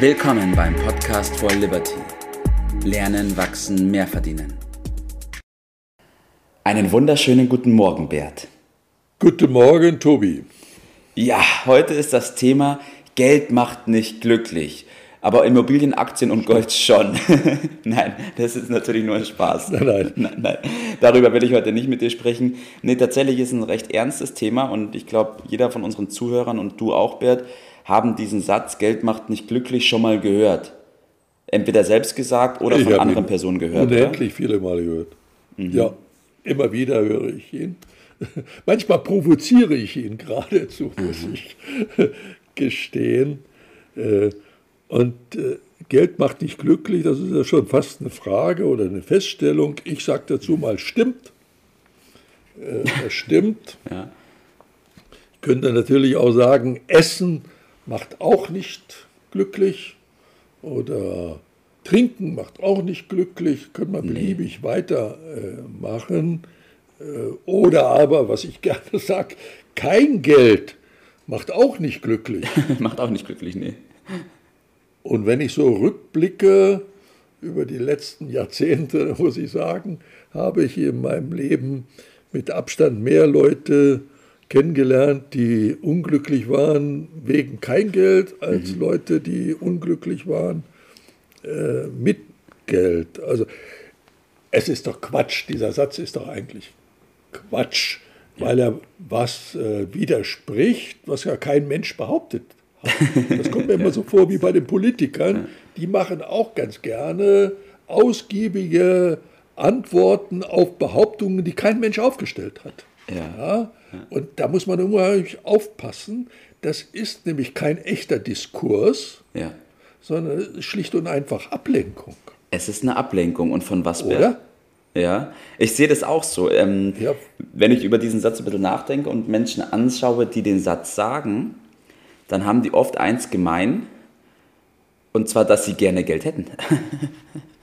Willkommen beim Podcast for Liberty. Lernen, wachsen, mehr verdienen. Einen wunderschönen guten Morgen, Bert. Guten Morgen, Tobi. Ja, heute ist das Thema Geld macht nicht glücklich. Aber Immobilien, Aktien und Gold schon. nein, das ist natürlich nur ein Spaß. Nein, nein. nein, nein. Darüber will ich heute nicht mit dir sprechen. Nee, tatsächlich ist es ein recht ernstes Thema und ich glaube, jeder von unseren Zuhörern und du auch, Bert, haben diesen Satz, Geld macht nicht glücklich, schon mal gehört. Entweder selbst gesagt oder von anderen Personen gehört. Unendlich viele Mal gehört. Mhm. Ja, immer wieder höre ich ihn. Manchmal provoziere ich ihn geradezu, muss mhm. ich gestehen. Äh, und äh, Geld macht nicht glücklich, das ist ja schon fast eine Frage oder eine Feststellung. Ich sage dazu mal, stimmt. Äh, das stimmt. ja. Ich könnte natürlich auch sagen, Essen macht auch nicht glücklich oder Trinken macht auch nicht glücklich, könnte man beliebig nee. weitermachen. Äh, oder aber, was ich gerne sage, kein Geld macht auch nicht glücklich. macht auch nicht glücklich, nee. Und wenn ich so rückblicke über die letzten Jahrzehnte, muss ich sagen, habe ich in meinem Leben mit Abstand mehr Leute kennengelernt, die unglücklich waren wegen kein Geld, als mhm. Leute, die unglücklich waren äh, mit Geld. Also es ist doch Quatsch, dieser Satz ist doch eigentlich Quatsch, ja. weil er was äh, widerspricht, was ja kein Mensch behauptet das kommt mir immer so vor wie bei den Politikern. Die machen auch ganz gerne ausgiebige Antworten auf Behauptungen, die kein Mensch aufgestellt hat. Ja. ja? Und da muss man unheimlich aufpassen. Das ist nämlich kein echter Diskurs, ja. sondern schlicht und einfach Ablenkung. Es ist eine Ablenkung. Und von was, Oder? Ja, ich sehe das auch so. Ähm, ja. Wenn ich über diesen Satz ein bisschen nachdenke und Menschen anschaue, die den Satz sagen, dann haben die oft eins gemein, und zwar, dass sie gerne Geld hätten.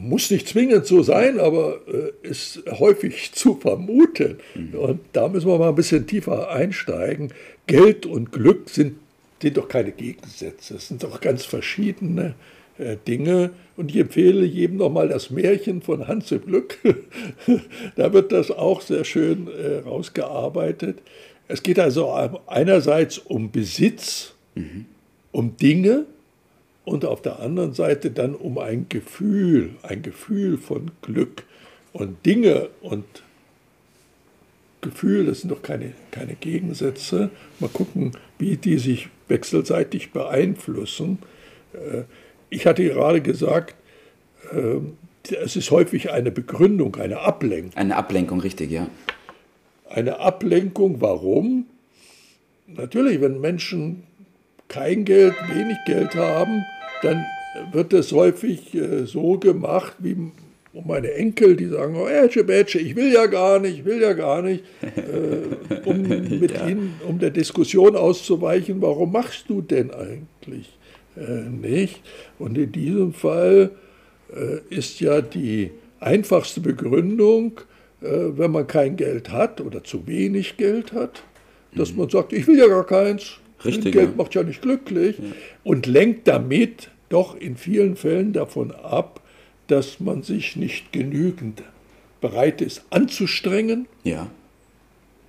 Muss nicht zwingend so sein, aber äh, ist häufig zu vermuten. Mhm. Und da müssen wir mal ein bisschen tiefer einsteigen. Geld und Glück sind, sind doch keine Gegensätze, es sind doch ganz verschiedene äh, Dinge. Und ich empfehle jedem nochmal das Märchen von Hans im Glück. da wird das auch sehr schön äh, rausgearbeitet. Es geht also einerseits um Besitz, mhm. um Dinge und auf der anderen Seite dann um ein Gefühl, ein Gefühl von Glück. Und Dinge und Gefühl, das sind doch keine, keine Gegensätze. Mal gucken, wie die sich wechselseitig beeinflussen. Äh, ich hatte gerade gesagt, äh, es ist häufig eine Begründung, eine Ablenkung. Eine Ablenkung, richtig, ja eine Ablenkung. Warum? Natürlich, wenn Menschen kein Geld, wenig Geld haben, dann wird es häufig äh, so gemacht, wie um meine Enkel, die sagen, oh, Ätsche, Bätsche, ich will ja gar nicht, ich will ja gar nicht, äh, um mit ja. ihnen, um der Diskussion auszuweichen, warum machst du denn eigentlich äh, nicht? Und in diesem Fall äh, ist ja die einfachste Begründung, äh, wenn man kein Geld hat oder zu wenig Geld hat, dass mhm. man sagt, ich will ja gar keins. Richtig, Geld ja. macht ja nicht glücklich. Ja. Und lenkt damit doch in vielen Fällen davon ab, dass man sich nicht genügend bereit ist anzustrengen, ja.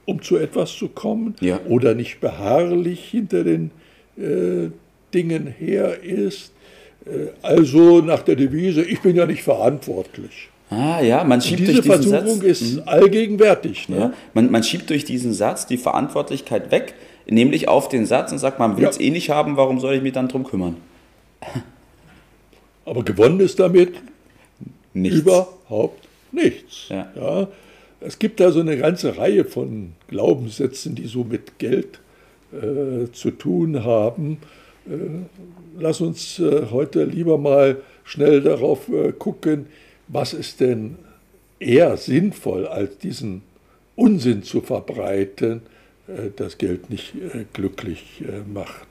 um zu etwas zu kommen, ja. oder nicht beharrlich hinter den äh, Dingen her ist. Äh, also nach der Devise, ich bin ja nicht verantwortlich. Ah ja, man schiebt diese durch diesen Versuchung Satz, ist mhm. allgegenwärtig. Ne? Ja, man, man, schiebt durch diesen Satz die Verantwortlichkeit weg, nämlich auf den Satz und sagt, man will es ja. eh nicht haben, warum soll ich mich dann drum kümmern? Aber gewonnen ist damit nichts. überhaupt nichts. Ja. ja. Es gibt da so eine ganze Reihe von Glaubenssätzen, die so mit Geld äh, zu tun haben. Äh, lass uns äh, heute lieber mal schnell darauf äh, gucken, was ist denn eher sinnvoll, als diesen Unsinn zu verbreiten, äh, dass Geld nicht äh, glücklich äh, macht.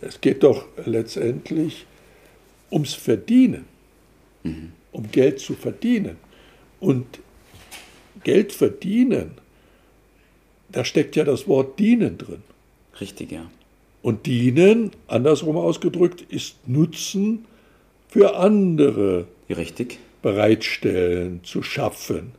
Es geht doch letztendlich ums Verdienen, mhm. um Geld zu verdienen. Und Geld verdienen, da steckt ja das Wort dienen drin. Richtig, ja. Und dienen, andersrum ausgedrückt, ist Nutzen für andere Richtig. bereitstellen, zu schaffen.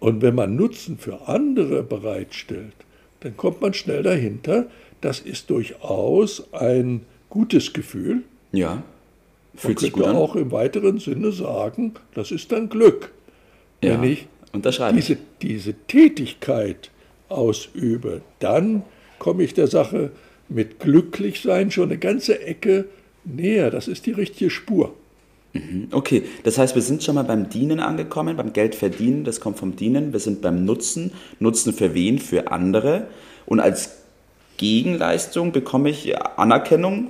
Und wenn man Nutzen für andere bereitstellt, dann kommt man schnell dahinter, das ist durchaus ein gutes Gefühl. Ja. Fühlt man sich gut an. auch im weiteren Sinne sagen, das ist dann Glück. Ja, wenn ich diese, diese Tätigkeit ausübe, dann komme ich der Sache mit Glücklichsein schon eine ganze Ecke näher. Das ist die richtige Spur. Mhm. Okay, das heißt, wir sind schon mal beim Dienen angekommen, beim Geld verdienen, das kommt vom Dienen. Wir sind beim Nutzen. Nutzen für wen? Für andere. Und als Gegenleistung bekomme ich Anerkennung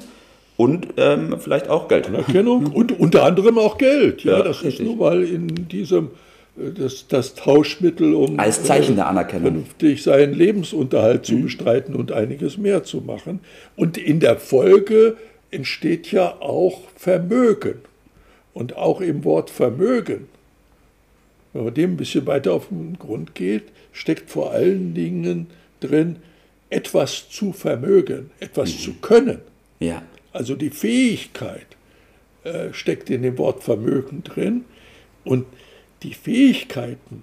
und ähm, vielleicht auch Geld. Anerkennung und unter anderem auch Geld. Ja, ja das richtig. ist nun mal in diesem äh, das, das Tauschmittel, um als Zeichen der Anerkennung vernünftig seinen Lebensunterhalt zu mhm. bestreiten und einiges mehr zu machen. Und in der Folge entsteht ja auch Vermögen. Und auch im Wort Vermögen, wenn man dem ein bisschen weiter auf den Grund geht, steckt vor allen Dingen drin, etwas zu vermögen, etwas mhm. zu können. Ja. Also die Fähigkeit äh, steckt in dem Wort Vermögen drin. Und die Fähigkeiten,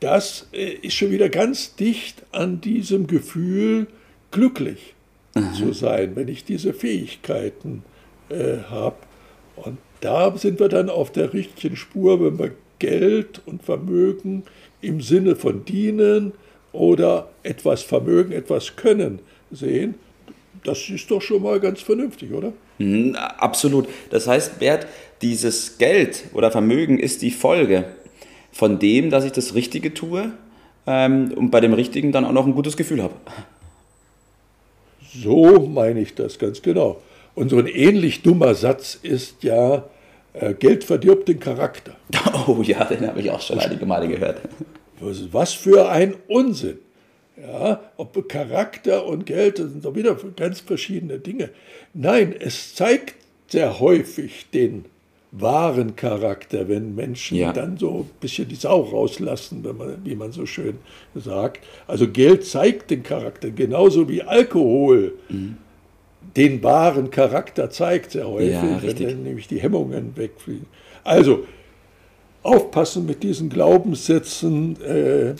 das äh, ist schon wieder ganz dicht an diesem Gefühl, glücklich mhm. zu sein, wenn ich diese Fähigkeiten äh, habe. Und da sind wir dann auf der richtigen Spur, wenn wir Geld und Vermögen im Sinne von dienen oder etwas Vermögen, etwas Können sehen. Das ist doch schon mal ganz vernünftig, oder? Mhm, absolut. Das heißt, Bert, dieses Geld oder Vermögen ist die Folge von dem, dass ich das Richtige tue ähm, und bei dem Richtigen dann auch noch ein gutes Gefühl habe. So meine ich das ganz genau. Und so ein ähnlich dummer Satz ist ja, äh, Geld verdirbt den Charakter. Oh ja, den habe ich auch schon einige Male gehört. Was für ein Unsinn. Ja, ob Charakter und Geld, das sind doch wieder ganz verschiedene Dinge. Nein, es zeigt sehr häufig den wahren Charakter, wenn Menschen ja. dann so ein bisschen die Sau rauslassen, wenn man, wie man so schön sagt. Also Geld zeigt den Charakter, genauso wie Alkohol mhm. Den wahren Charakter zeigt sehr häufig, ja, wenn dann nämlich die Hemmungen wegfliegen. Also aufpassen mit diesen Glaubenssätzen. Äh,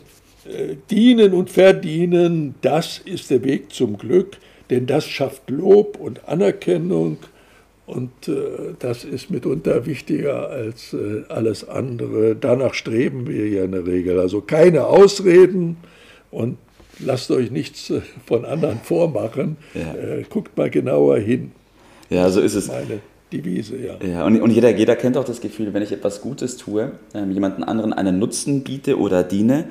äh, dienen und verdienen, das ist der Weg zum Glück, denn das schafft Lob und Anerkennung und äh, das ist mitunter wichtiger als äh, alles andere. Danach streben wir ja in der Regel. Also keine Ausreden und lasst euch nichts äh, von anderen vormachen. Ja. Äh, guckt mal genauer hin. Ja, so ist es. Meine Devise, ja. ja und, und jeder, jeder kennt auch das Gefühl, wenn ich etwas Gutes tue, ähm, jemanden anderen einen Nutzen biete oder diene,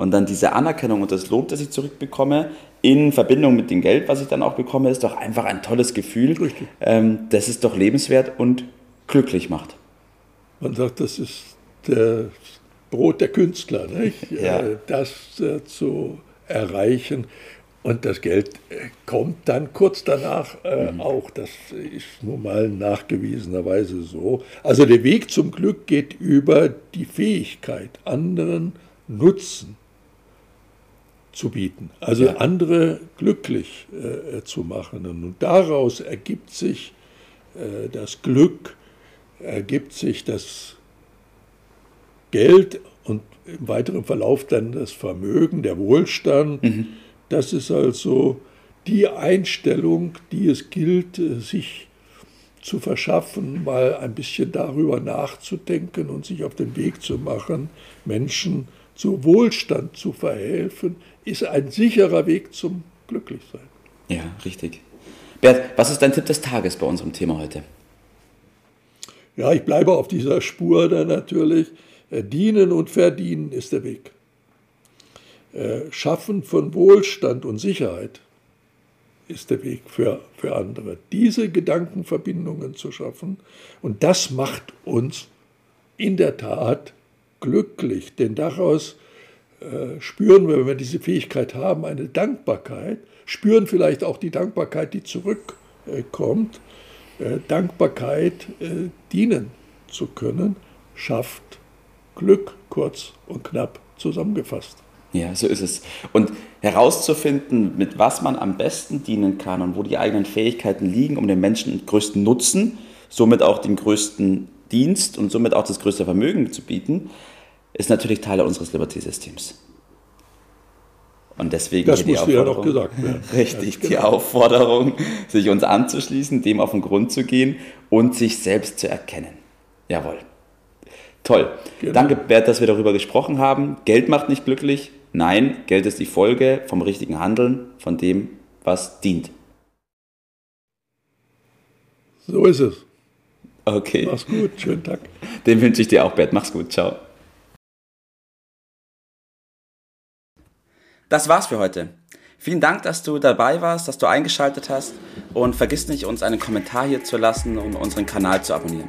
und dann diese Anerkennung und das Lob, das ich zurückbekomme, in Verbindung mit dem Geld, was ich dann auch bekomme, ist doch einfach ein tolles Gefühl, ähm, das es doch lebenswert und glücklich macht. Man sagt, das ist das Brot der Künstler, nicht? Ja. Äh, das äh, zu erreichen. Und das Geld äh, kommt dann kurz danach äh, mhm. auch. Das ist nun mal nachgewiesenerweise so. Also der Weg zum Glück geht über die Fähigkeit, anderen Nutzen zu bieten, also ja. andere glücklich äh, zu machen. Und daraus ergibt sich äh, das Glück, ergibt sich das Geld und im weiteren Verlauf dann das Vermögen, der Wohlstand. Mhm. Das ist also die Einstellung, die es gilt, äh, sich zu verschaffen, mal ein bisschen darüber nachzudenken und sich auf den Weg zu machen, Menschen zu Wohlstand zu verhelfen, ist ein sicherer Weg zum Glücklichsein. Ja, richtig. Bert, was ist dein Tipp des Tages bei unserem Thema heute? Ja, ich bleibe auf dieser Spur da natürlich. Äh, dienen und verdienen ist der Weg. Äh, schaffen von Wohlstand und Sicherheit ist der Weg für, für andere. Diese Gedankenverbindungen zu schaffen und das macht uns in der Tat glücklich, denn daraus äh, spüren wir, wenn wir diese Fähigkeit haben, eine Dankbarkeit, spüren vielleicht auch die Dankbarkeit, die zurückkommt. Dankbarkeit dienen zu können, schafft Glück, kurz und knapp zusammengefasst. Ja, so ist es. Und herauszufinden, mit was man am besten dienen kann und wo die eigenen Fähigkeiten liegen, um den Menschen den größten Nutzen, somit auch den größten Dienst und somit auch das größte Vermögen zu bieten, ist natürlich Teil unseres Liberty-Systems. Und deswegen das die Aufforderung, ja. Richtig, genau. die Aufforderung, sich uns anzuschließen, dem auf den Grund zu gehen und sich selbst zu erkennen. Jawohl. Toll. Genau. Danke, Bert, dass wir darüber gesprochen haben. Geld macht nicht glücklich. Nein, Geld ist die Folge vom richtigen Handeln, von dem, was dient. So ist es. Okay. Mach's gut, schönen Tag. Den wünsche ich dir auch, Bert. Mach's gut, ciao. Das war's für heute. Vielen Dank, dass du dabei warst, dass du eingeschaltet hast und vergiss nicht, uns einen Kommentar hier zu lassen und unseren Kanal zu abonnieren.